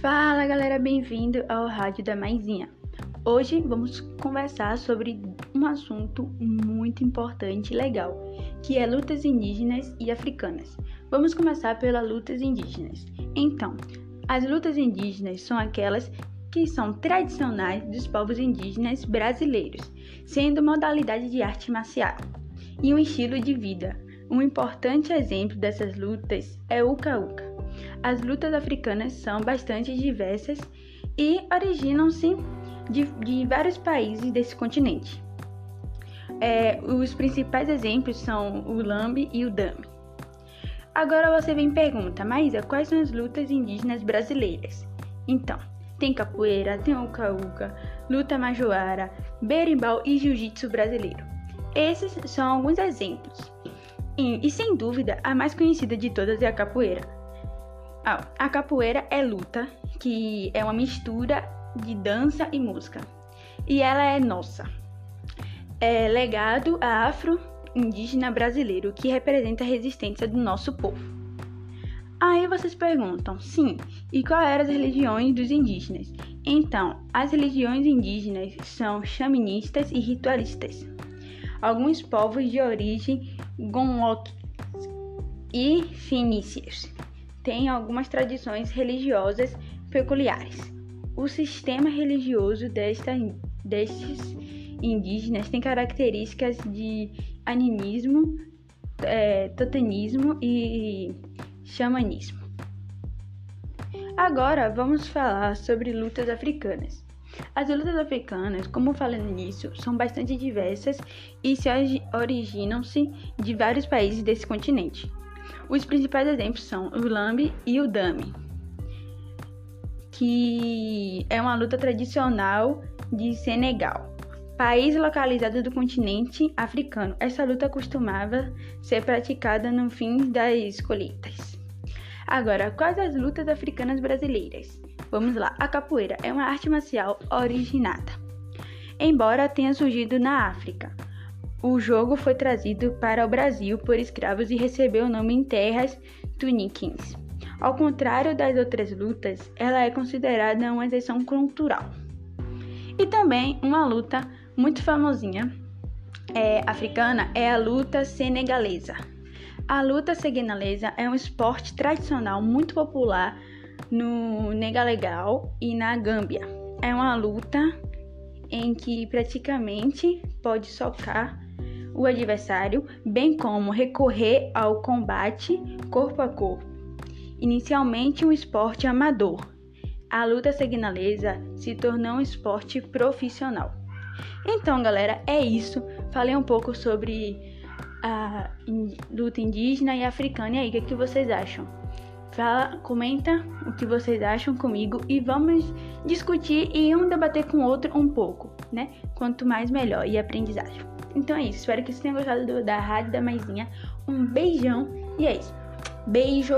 Fala galera, bem-vindo ao Rádio da Maisinha. Hoje vamos conversar sobre um assunto muito importante e legal, que é lutas indígenas e africanas. Vamos começar pelas lutas indígenas. Então, as lutas indígenas são aquelas que são tradicionais dos povos indígenas brasileiros, sendo modalidade de arte marcial e um estilo de vida. Um importante exemplo dessas lutas é o Uka-Uka. As lutas africanas são bastante diversas e originam-se de, de, vários países desse continente. É, os principais exemplos são o Lambe e o Dame. Agora você vem pergunta, Maísa, quais são as lutas indígenas brasileiras? Então, tem capoeira, tem uca-uca, luta majoara, berimbau e jiu-jitsu brasileiro. Esses são alguns exemplos. E, e sem dúvida, a mais conhecida de todas é a capoeira. Ah, a capoeira é luta, que é uma mistura de dança e música. E ela é nossa. É legado afro-indígena brasileiro que representa a resistência do nosso povo. Aí vocês perguntam, sim, e qual eram as religiões dos indígenas? Então, as religiões indígenas são xamanistas e ritualistas. Alguns povos de origem gonok e fenícios têm algumas tradições religiosas peculiares. O sistema religioso desta, destes indígenas tem características de animismo, é, totemismo e xamanismo. Agora vamos falar sobre lutas africanas. As lutas africanas, como falei no início, são bastante diversas e se originam-se de vários países desse continente. Os principais exemplos são o Lambe e o Dame, que é uma luta tradicional de Senegal, país localizado do continente africano. Essa luta costumava ser praticada no fim das colheitas. Agora, quais as lutas africanas brasileiras? Vamos lá. A capoeira é uma arte marcial originada, embora tenha surgido na África. O jogo foi trazido para o Brasil por escravos e recebeu o nome em terras tuniquins. Ao contrário das outras lutas, ela é considerada uma exceção cultural. E também uma luta muito famosinha é, africana é a luta senegalesa. A luta senegalesa é um esporte tradicional muito popular no Negalegal e na Gâmbia. É uma luta em que praticamente pode socar o adversário, bem como recorrer ao combate corpo a corpo. Inicialmente um esporte amador, a luta segnalesa se tornou um esporte profissional. Então, galera, é isso. Falei um pouco sobre a luta indígena e africana. E aí, o que, é que vocês acham? Fala, comenta o que vocês acham comigo e vamos discutir e um debater com o outro um pouco, né? Quanto mais melhor e aprendizagem. Então é isso. Espero que vocês tenham gostado do, da Rádio da Maisinha. Um beijão e é isso. Beijo!